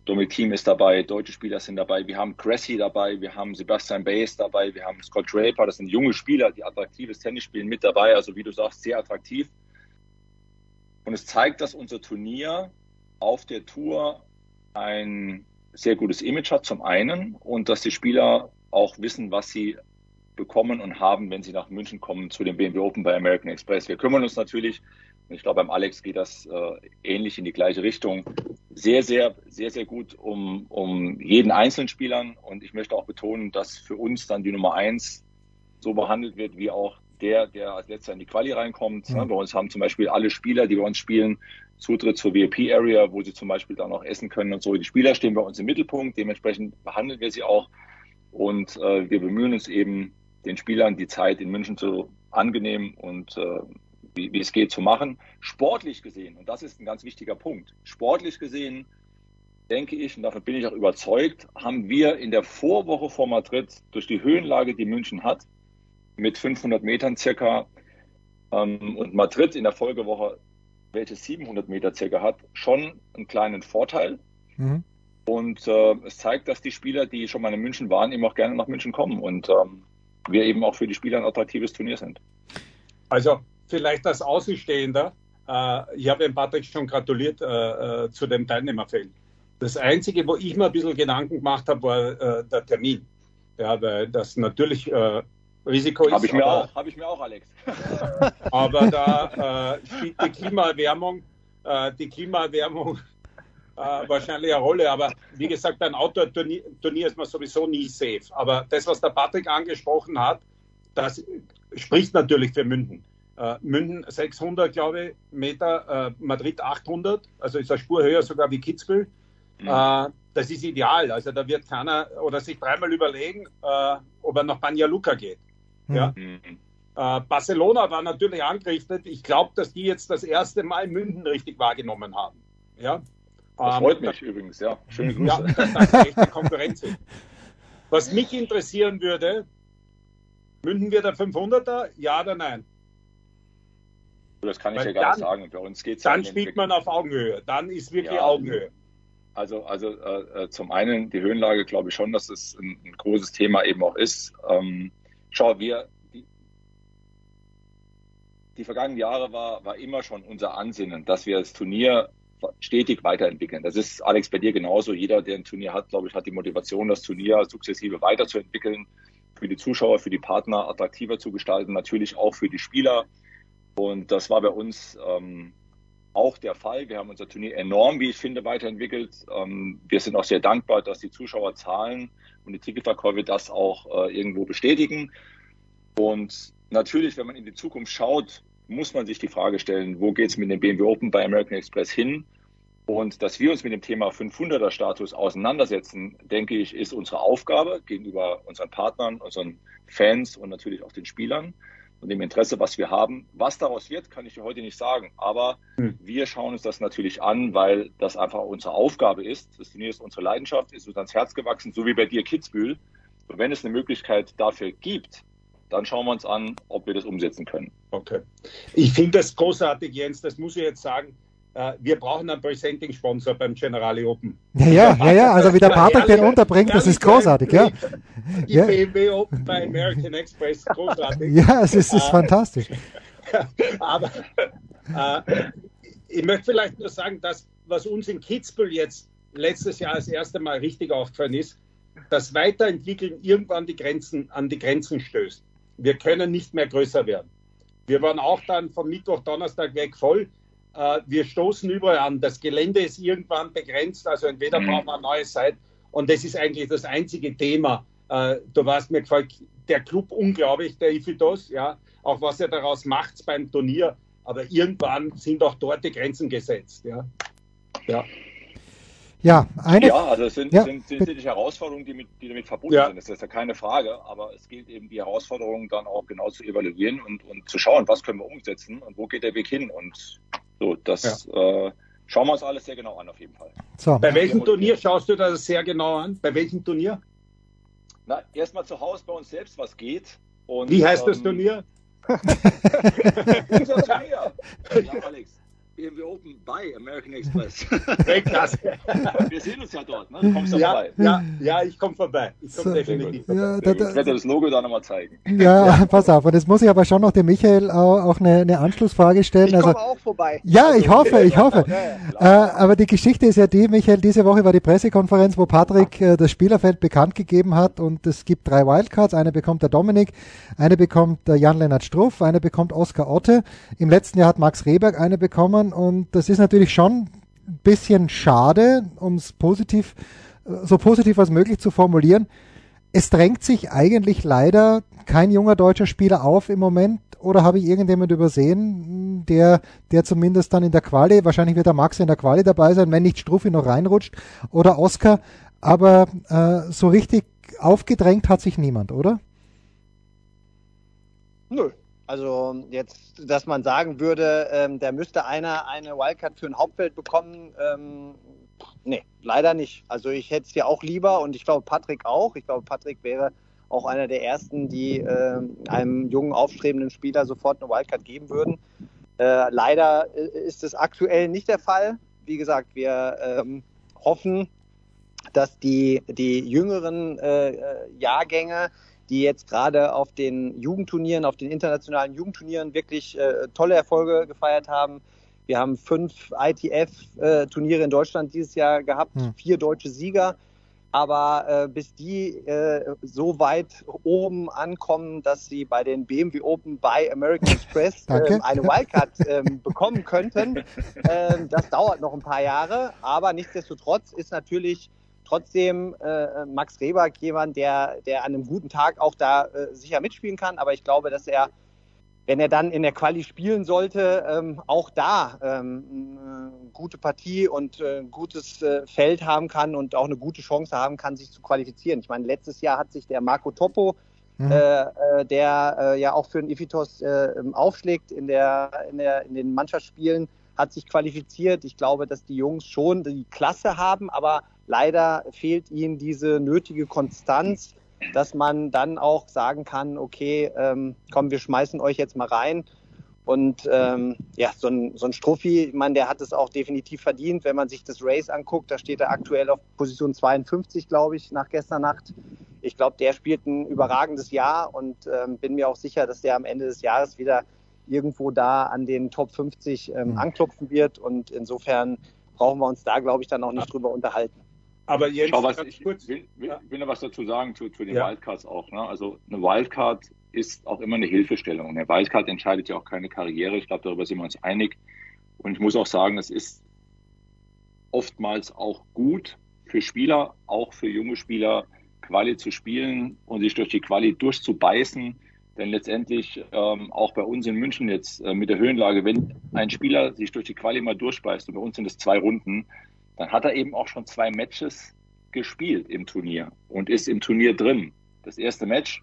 Dominik Thiem ist dabei, deutsche Spieler sind dabei, wir haben Cressy dabei, wir haben Sebastian Baez dabei, wir haben Scott Draper, das sind junge Spieler, die attraktives Tennis spielen mit dabei, also wie du sagst, sehr attraktiv. Und es zeigt, dass unser Turnier auf der Tour ein sehr gutes Image hat zum einen und dass die Spieler auch wissen, was sie bekommen und haben, wenn sie nach München kommen zu dem BMW Open bei American Express. Wir kümmern uns natürlich, ich glaube beim Alex geht das äh, ähnlich in die gleiche Richtung, sehr, sehr, sehr, sehr gut um, um jeden einzelnen Spielern. Und ich möchte auch betonen, dass für uns dann die Nummer eins so behandelt wird, wie auch der, der als letzter in die Quali reinkommt. Mhm. Bei uns haben zum Beispiel alle Spieler, die bei uns spielen, Zutritt zur VIP-Area, wo sie zum Beispiel dann auch essen können und so. Die Spieler stehen bei uns im Mittelpunkt, dementsprechend behandeln wir sie auch. Und äh, wir bemühen uns eben, den Spielern die Zeit in München so angenehm und äh, wie, wie es geht zu machen. Sportlich gesehen, und das ist ein ganz wichtiger Punkt, sportlich gesehen denke ich, und davon bin ich auch überzeugt, haben wir in der Vorwoche vor Madrid durch die Höhenlage, die München hat, mit 500 Metern circa ähm, und Madrid in der Folgewoche, welches 700 Meter circa hat, schon einen kleinen Vorteil. Mhm. Und äh, es zeigt, dass die Spieler, die schon mal in München waren, eben auch gerne nach München kommen und ähm, wir eben auch für die Spieler ein attraktives Turnier sind. Also vielleicht als Außenstehender, äh, ich habe dem Patrick schon gratuliert äh, äh, zu dem Teilnehmerfeld. Das Einzige, wo ich mir ein bisschen Gedanken gemacht habe, war äh, der Termin. Ja, weil das natürlich äh, Risiko ist. Habe ich, mir auch, hab ich mir auch, Alex. aber da äh, spielt die Klimaerwärmung, die Klimaerwärmung wahrscheinlich eine Rolle. Aber wie gesagt, ein Outdoor-Turnier ist man sowieso nie safe. Aber das, was der Patrick angesprochen hat, das spricht natürlich für München. Äh, München 600, glaube ich, Meter, äh, Madrid 800, also ist eine Spur höher sogar wie Kitzbühel. Mhm. Äh, das ist ideal. Also da wird keiner oder sich dreimal überlegen, äh, ob er nach Banja Luka geht. Ja. Mhm. Äh, Barcelona war natürlich angerichtet. Ich glaube, dass die jetzt das erste Mal München richtig wahrgenommen haben. Ja. Das ähm, freut mich da, übrigens, ja. Schöne Grüße. Ja, dass das eine echte Konkurrenz ist. Was mich interessieren würde, München wird der 500er, ja oder nein? Das kann ich Weil ja gar nicht sagen. Bei uns geht's Dann ja spielt man auf Augenhöhe. Dann ist wirklich ja, Augenhöhe. also, also äh, zum einen die Höhenlage, glaube ich schon, dass es ein, ein großes Thema eben auch ist. Ähm, schau, wir, die, die vergangenen Jahre war, war immer schon unser Ansinnen, dass wir das Turnier stetig weiterentwickeln. Das ist, Alex, bei dir genauso. Jeder, der ein Turnier hat, glaube ich, hat die Motivation, das Turnier sukzessive weiterzuentwickeln, für die Zuschauer, für die Partner attraktiver zu gestalten, natürlich auch für die Spieler. Und das war bei uns ähm, auch der Fall. Wir haben unser Turnier enorm, wie ich finde, weiterentwickelt. Ähm, wir sind auch sehr dankbar, dass die Zuschauerzahlen und die Ticketverkäufe das auch äh, irgendwo bestätigen. Und natürlich, wenn man in die Zukunft schaut, muss man sich die Frage stellen, wo geht es mit dem BMW Open bei American Express hin? Und dass wir uns mit dem Thema 500er Status auseinandersetzen, denke ich, ist unsere Aufgabe gegenüber unseren Partnern, unseren Fans und natürlich auch den Spielern und dem Interesse, was wir haben. Was daraus wird, kann ich dir heute nicht sagen. Aber hm. wir schauen uns das natürlich an, weil das einfach unsere Aufgabe ist. Das Turnier ist unsere Leidenschaft, ist uns ans Herz gewachsen, so wie bei dir Kitzbühel. Und wenn es eine Möglichkeit dafür gibt, dann schauen wir uns an, ob wir das umsetzen können. Okay. Ich finde das großartig, Jens, das muss ich jetzt sagen. Äh, wir brauchen einen Presenting-Sponsor beim Generali Open. Ja, ja, ja, ja, also wie der Patrick den unterbringt, das ist großartig, ja. Die ja. BMW Open bei American Express, großartig. Ja, es ist, ist fantastisch. Aber äh, ich möchte vielleicht nur sagen, dass was uns in Kitzbühel jetzt letztes Jahr das erste Mal richtig aufgefallen ist, das Weiterentwickeln irgendwann die Grenzen, an die Grenzen stößt. Wir können nicht mehr größer werden. Wir waren auch dann vom Mittwoch, Donnerstag weg voll. Äh, wir stoßen überall an. Das Gelände ist irgendwann begrenzt, also entweder mhm. brauchen wir eine neue Seite und das ist eigentlich das einzige Thema. Äh, du warst mir gefällt, der Club unglaublich, der Ifidos, ja, auch was er daraus macht beim Turnier. Aber irgendwann sind auch dort die Grenzen gesetzt, ja. Ja. Ja, eine, ja also es sind, ja, sind, sind, sind die Herausforderungen, die, mit, die damit verbunden ja. sind. Das ist ja keine Frage, aber es gilt eben die Herausforderungen dann auch genau zu evaluieren und, und zu schauen, was können wir umsetzen und wo geht der Weg hin. Und so, das ja. äh, schauen wir uns alles sehr genau an, auf jeden Fall. So. Bei welchem Turnier schaust du das sehr genau an? Bei welchem Turnier? Na, erstmal zu Hause bei uns selbst, was geht. Und, Wie heißt ähm, das Turnier? Unser Turnier. Ja, Alex. BMW Open bei American Express. Weltklasse. Wir sehen uns ja dort, ne? Du kommst ja, vorbei. Ja, ja, ich komme vorbei. Ich komme so, definitiv vorbei. Ja, da, da, ich werde das Logo da nochmal zeigen. Ja, ja, pass auf. Und jetzt muss ich aber schon noch dem Michael auch, auch eine, eine, Anschlussfrage stellen. Ich also, komme auch vorbei. Ja, ich also, hoffe, ich hoffe. äh, aber die Geschichte ist ja die, Michael, diese Woche war die Pressekonferenz, wo Patrick äh, das Spielerfeld bekannt gegeben hat und es gibt drei Wildcards. Eine bekommt der Dominik, eine bekommt der Jan-Lennart Struff, eine bekommt Oskar Otte. Im letzten Jahr hat Max Rehberg eine bekommen und das ist natürlich schon ein bisschen schade, um es positiv, so positiv als möglich zu formulieren. Es drängt sich eigentlich leider kein junger deutscher Spieler auf im Moment oder habe ich irgendjemand übersehen, der, der zumindest dann in der Quali, wahrscheinlich wird der Max in der Quali dabei sein, wenn nicht Struffi noch reinrutscht oder Oscar, aber äh, so richtig aufgedrängt hat sich niemand, oder? Nö, also jetzt, dass man sagen würde, ähm, da müsste einer eine Wildcard für ein Hauptfeld bekommen, ähm, nee, leider nicht. Also ich hätte es ja auch lieber und ich glaube Patrick auch. Ich glaube Patrick wäre auch einer der ersten, die äh, einem jungen aufstrebenden Spieler sofort eine Wildcard geben würden. Äh, leider äh, ist es aktuell nicht der Fall. Wie gesagt, wir ähm, hoffen, dass die, die jüngeren äh, äh Jahrgänge die jetzt gerade auf den Jugendturnieren, auf den internationalen Jugendturnieren wirklich äh, tolle Erfolge gefeiert haben. Wir haben fünf ITF-Turniere in Deutschland dieses Jahr gehabt, hm. vier deutsche Sieger. Aber äh, bis die äh, so weit oben ankommen, dass sie bei den BMW Open bei American Express äh, eine Wildcard äh, bekommen könnten, äh, das dauert noch ein paar Jahre. Aber nichtsdestotrotz ist natürlich Trotzdem äh, Max Rehberg jemand, der, der an einem guten Tag auch da äh, sicher mitspielen kann. Aber ich glaube, dass er, wenn er dann in der Quali spielen sollte, ähm, auch da ähm, eine gute Partie und äh, ein gutes äh, Feld haben kann und auch eine gute Chance haben kann, sich zu qualifizieren. Ich meine, letztes Jahr hat sich der Marco Topo, mhm. Äh, äh, der ja auch für den Ifitos aufschlägt in, der, in, der, in den Mannschaftsspielen, hat sich qualifiziert. Ich glaube, dass die Jungs schon die Klasse haben, aber Leider fehlt ihnen diese nötige Konstanz, dass man dann auch sagen kann, okay, ähm, komm, wir schmeißen euch jetzt mal rein. Und ähm, ja, so ein, so ein Struffi, ich meine, der hat es auch definitiv verdient, wenn man sich das Race anguckt. Da steht er aktuell auf Position 52, glaube ich, nach gestern Nacht. Ich glaube, der spielt ein überragendes Jahr und ähm, bin mir auch sicher, dass der am Ende des Jahres wieder irgendwo da an den Top 50 ähm, mhm. anklopfen wird. Und insofern brauchen wir uns da, glaube ich, dann auch nicht drüber unterhalten. Aber Jens, Schau, was, ich kurz, will, will, will noch was dazu sagen zu, zu den ja. Wildcards auch. Ne? Also eine Wildcard ist auch immer eine Hilfestellung. Eine Wildcard entscheidet ja auch keine Karriere. Ich glaube, darüber sind wir uns einig. Und ich muss auch sagen, es ist oftmals auch gut für Spieler, auch für junge Spieler, Quali zu spielen und sich durch die Quali durchzubeißen. Denn letztendlich ähm, auch bei uns in München jetzt äh, mit der Höhenlage, wenn ein Spieler sich durch die Quali mal durchbeißt, und bei uns sind es zwei Runden, dann hat er eben auch schon zwei Matches gespielt im Turnier und ist im Turnier drin. Das erste Match,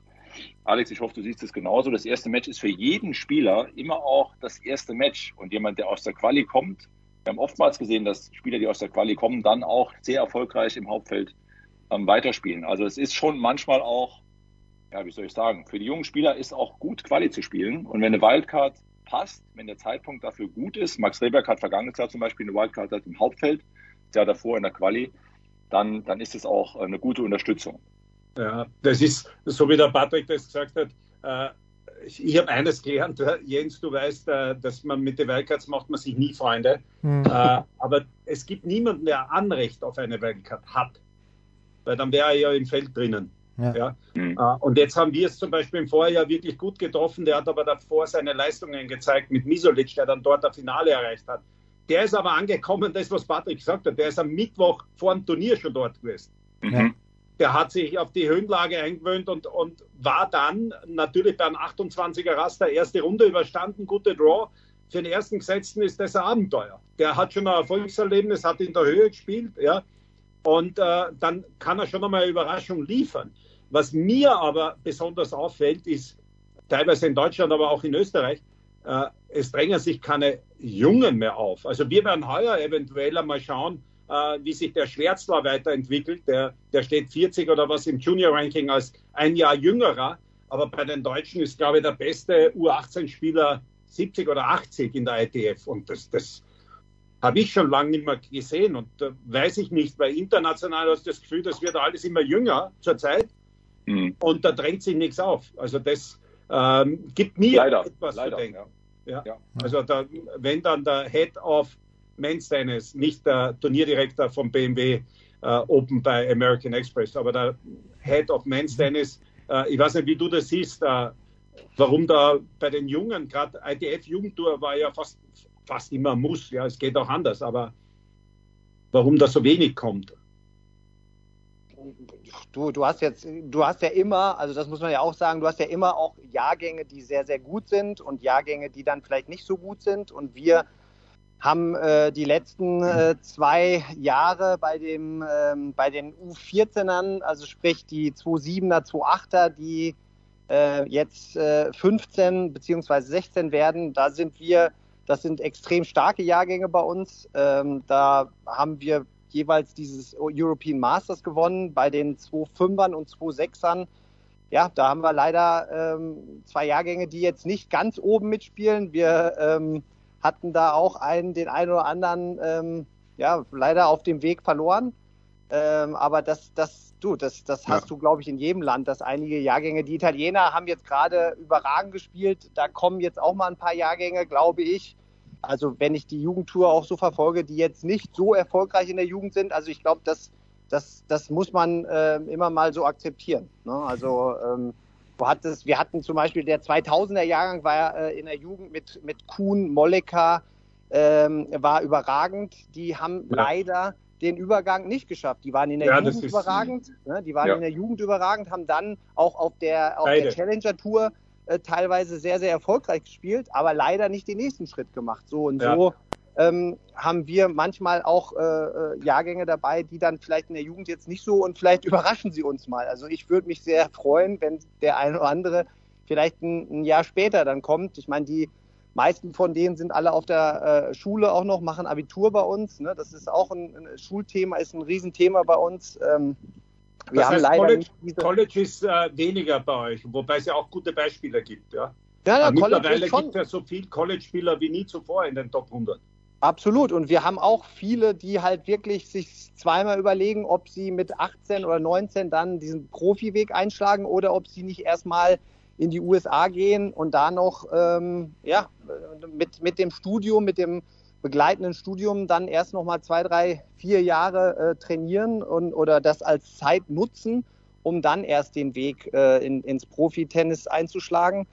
Alex, ich hoffe, du siehst es genauso, das erste Match ist für jeden Spieler immer auch das erste Match. Und jemand, der aus der Quali kommt, wir haben oftmals gesehen, dass Spieler, die aus der Quali kommen, dann auch sehr erfolgreich im Hauptfeld ähm, weiterspielen. Also es ist schon manchmal auch, ja, wie soll ich sagen, für die jungen Spieler ist auch gut, Quali zu spielen. Und wenn eine Wildcard passt, wenn der Zeitpunkt dafür gut ist, Max Rehberg hat vergangenes Jahr zum Beispiel eine Wildcard im Hauptfeld, Jahr davor in der Quali, dann, dann ist es auch eine gute Unterstützung. Ja, das ist, so wie der Patrick das gesagt hat, äh, ich, ich habe eines gelernt, äh, Jens, du weißt, äh, dass man mit den Wildcards macht man sich nie Freunde. Mhm. Äh, aber es gibt niemanden, der Anrecht auf eine Wildcard hat. Weil dann wäre er ja im Feld drinnen. Ja. ja. Mhm. Und jetzt haben wir es zum Beispiel im Vorjahr wirklich gut getroffen. Der hat aber davor seine Leistungen gezeigt mit Misolic, der dann dort das Finale erreicht hat. Der ist aber angekommen, das, was Patrick gesagt hat, der ist am Mittwoch vor dem Turnier schon dort gewesen. Mhm. Der hat sich auf die Höhenlage eingewöhnt und, und war dann natürlich beim 28er Raster erste Runde überstanden, gute Draw. Für den ersten Gesetzten ist das ein Abenteuer. Der hat schon ein Erfolgserlebnis, hat in der Höhe gespielt, ja. Und äh, dann kann er schon einmal eine Überraschung liefern. Was mir aber besonders auffällt, ist teilweise in Deutschland, aber auch in Österreich, äh, es drängen sich keine Jungen mehr auf. Also wir werden heuer eventuell einmal schauen, äh, wie sich der Schwärzler weiterentwickelt. Der, der steht 40 oder was im Junior-Ranking als ein Jahr jüngerer. Aber bei den Deutschen ist, glaube ich, der beste U18-Spieler 70 oder 80 in der ITF. Und das, das habe ich schon lange nicht mehr gesehen. Und äh, weiß ich nicht, weil international hast du das Gefühl, das wird alles immer jünger zurzeit. Mhm. Und da drängt sich nichts auf. Also das ähm, gibt mir leider, etwas leider, zu denken. Ja. Ja? Also da, wenn dann der Head of Men's Tennis, nicht der Turnierdirektor vom BMW äh, Open bei American Express, aber der Head of Men's Tennis, äh, ich weiß nicht, wie du das siehst, äh, warum da bei den Jungen, gerade ITF Jugendtour war ja fast, fast immer Muss, ja, es geht auch anders, aber warum da so wenig kommt du, du hast jetzt, du hast ja immer, also das muss man ja auch sagen, du hast ja immer auch Jahrgänge, die sehr, sehr gut sind und Jahrgänge, die dann vielleicht nicht so gut sind. Und wir haben äh, die letzten äh, zwei Jahre bei dem ähm, bei den U14ern, also sprich die 27er, 28er, die äh, jetzt 15 äh, beziehungsweise 16 werden, da sind wir, das sind extrem starke Jahrgänge bei uns. Ähm, da haben wir jeweils dieses European Masters gewonnen bei den 2-5ern und 2-6ern. Ja, da haben wir leider ähm, zwei Jahrgänge, die jetzt nicht ganz oben mitspielen. Wir ähm, hatten da auch einen, den einen oder anderen, ähm, ja, leider auf dem Weg verloren. Ähm, aber das, das, du, das, das hast ja. du, glaube ich, in jedem Land, dass einige Jahrgänge, die Italiener haben jetzt gerade überragend gespielt. Da kommen jetzt auch mal ein paar Jahrgänge, glaube ich also wenn ich die Jugendtour auch so verfolge, die jetzt nicht so erfolgreich in der Jugend sind, also ich glaube, das, das, das muss man äh, immer mal so akzeptieren. Ne? Also ähm, du hattest, wir hatten zum Beispiel der 2000er Jahrgang war äh, in der Jugend mit, mit Kuhn, Molleka, ähm, war überragend. Die haben ja. leider den Übergang nicht geschafft. Die waren in der ja, Jugend überragend, ne? die waren ja. in der Jugend überragend, haben dann auch auf der, auf der Challenger Tour äh, teilweise sehr, sehr erfolgreich gespielt, aber leider nicht den nächsten Schritt gemacht. So und ja. so ähm, haben wir manchmal auch äh, äh, Jahrgänge dabei, die dann vielleicht in der Jugend jetzt nicht so und vielleicht überraschen sie uns mal. Also ich würde mich sehr freuen, wenn der eine oder andere vielleicht ein, ein Jahr später dann kommt. Ich meine, die meisten von denen sind alle auf der äh, Schule auch noch, machen Abitur bei uns. Ne? Das ist auch ein, ein Schulthema, ist ein Riesenthema bei uns. Ähm, wir das haben heißt, leider College, diese... College ist äh, weniger bei euch, wobei es ja auch gute Beispiele gibt, ja? Ja, ja, mittlerweile gibt es ja so viele College-Spieler wie nie zuvor in den Top 100. Absolut. Und wir haben auch viele, die halt wirklich sich zweimal überlegen, ob sie mit 18 oder 19 dann diesen Profiweg einschlagen oder ob sie nicht erstmal in die USA gehen und da noch ähm, ja, mit, mit dem Studium, mit dem begleitenden Studium dann erst noch mal zwei, drei, vier Jahre äh, trainieren und, oder das als Zeit nutzen, um dann erst den Weg äh, in, ins Profitennis einzuschlagen.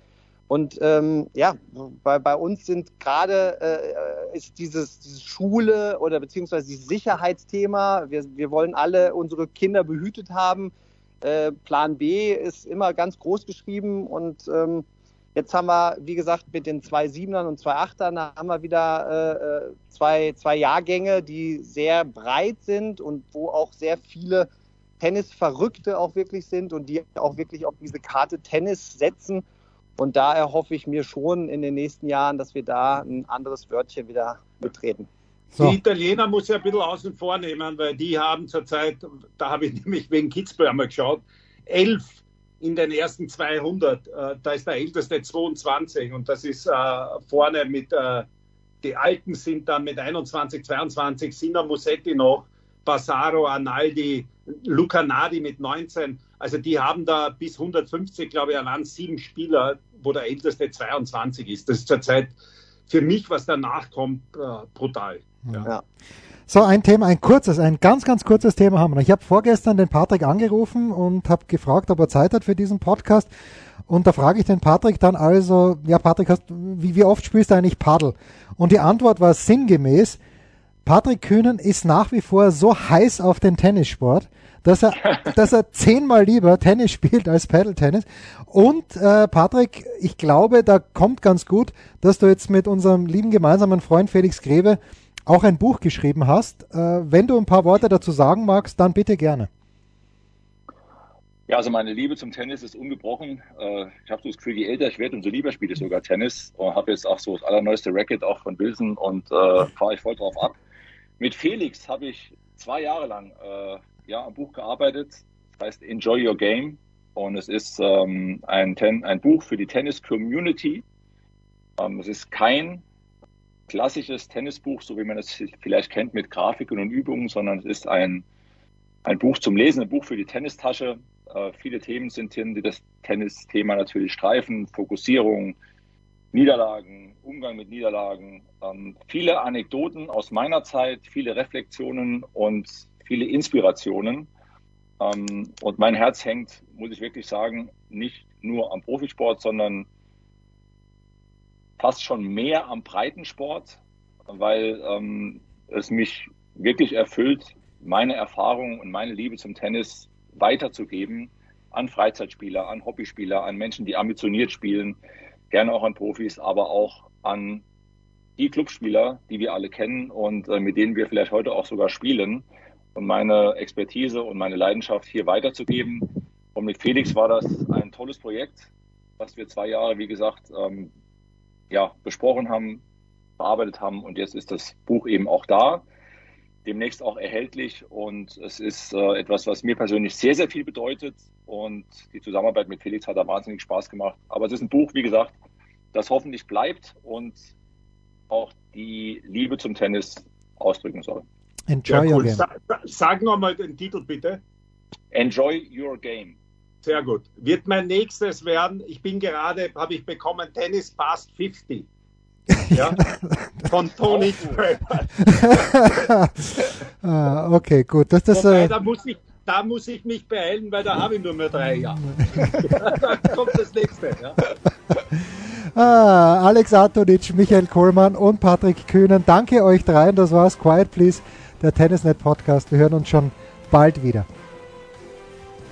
Und ähm, ja, bei, bei uns sind gerade äh, ist dieses, dieses Schule oder beziehungsweise dieses Sicherheitsthema. Wir, wir wollen alle unsere Kinder behütet haben. Äh, Plan B ist immer ganz groß geschrieben und ähm, Jetzt haben wir, wie gesagt, mit den zwei Siebenern und zwei Achtern haben wir wieder äh, zwei, zwei Jahrgänge, die sehr breit sind und wo auch sehr viele Tennisverrückte auch wirklich sind und die auch wirklich auf diese Karte Tennis setzen. Und da erhoffe ich mir schon in den nächsten Jahren, dass wir da ein anderes Wörtchen wieder betreten. So. Die Italiener muss ich ein bisschen außen vor nehmen, weil die haben zurzeit, da habe ich nämlich wegen Kitzbühel einmal geschaut, elf in den ersten 200. Äh, da ist der älteste 22 und das ist äh, vorne mit, äh, die Alten sind dann mit 21, 22, Sina Musetti noch, Basaro, Analdi, Luca Nadi mit 19. Also die haben da bis 150, glaube ich, allein sieben Spieler, wo der älteste 22 ist. Das ist zurzeit für mich, was danach kommt, äh, brutal. Ja. ja. So, ein Thema, ein kurzes, ein ganz, ganz kurzes Thema haben wir. Ich habe vorgestern den Patrick angerufen und habe gefragt, ob er Zeit hat für diesen Podcast. Und da frage ich den Patrick dann also, ja Patrick, hast, wie, wie oft spielst du eigentlich Paddel? Und die Antwort war sinngemäß, Patrick Kühnen ist nach wie vor so heiß auf den Tennissport, dass er, dass er zehnmal lieber Tennis spielt als Paddle-Tennis. Und äh, Patrick, ich glaube, da kommt ganz gut, dass du jetzt mit unserem lieben gemeinsamen Freund Felix Grebe auch ein Buch geschrieben hast. Äh, wenn du ein paar Worte dazu sagen magst, dann bitte gerne. Ja, also meine Liebe zum Tennis ist ungebrochen. Äh, ich habe so das Gefühl, je älter ich werde, umso lieber spiele ich sogar Tennis. Und habe jetzt auch so das allerneueste Racket auch von Wilson und äh, fahre ich voll drauf ab. Mit Felix habe ich zwei Jahre lang äh, ja, am Buch gearbeitet. Das heißt Enjoy Your Game. Und es ist ähm, ein, Ten ein Buch für die Tennis-Community. Ähm, es ist kein klassisches Tennisbuch, so wie man es vielleicht kennt mit Grafiken und Übungen, sondern es ist ein, ein Buch zum Lesen, ein Buch für die Tennistasche. Äh, viele Themen sind drin, die das Tennisthema natürlich streifen. Fokussierung, Niederlagen, Umgang mit Niederlagen, ähm, viele Anekdoten aus meiner Zeit, viele Reflexionen und viele Inspirationen. Ähm, und mein Herz hängt, muss ich wirklich sagen, nicht nur am Profisport, sondern fast schon mehr am Breitensport, weil ähm, es mich wirklich erfüllt, meine Erfahrung und meine Liebe zum Tennis weiterzugeben an Freizeitspieler, an Hobbyspieler, an Menschen, die ambitioniert spielen, gerne auch an Profis, aber auch an die Clubspieler, die wir alle kennen und äh, mit denen wir vielleicht heute auch sogar spielen und meine Expertise und meine Leidenschaft hier weiterzugeben. Und mit Felix war das ein tolles Projekt, was wir zwei Jahre, wie gesagt, ähm, ja, besprochen haben, bearbeitet haben. Und jetzt ist das Buch eben auch da, demnächst auch erhältlich. Und es ist äh, etwas, was mir persönlich sehr, sehr viel bedeutet. Und die Zusammenarbeit mit Felix hat da wahnsinnig Spaß gemacht. Aber es ist ein Buch, wie gesagt, das hoffentlich bleibt und auch die Liebe zum Tennis ausdrücken soll. Enjoy ja, cool. your game. Sa sag nochmal den Titel bitte. Enjoy your game. Sehr gut. Wird mein nächstes werden, ich bin gerade, habe ich bekommen, Tennis Past 50. Ja, von Tony ah, Okay, gut. Das, das, Wobei, äh... da, muss ich, da muss ich mich beeilen, weil da habe ich nur mehr drei Jahre. Dann kommt das nächste. Ja. Ah, Alex Antonic, Michael Kohlmann und Patrick Kühnen. Danke euch dreien. Das war's. Quiet Please, der Tennisnet Podcast. Wir hören uns schon bald wieder.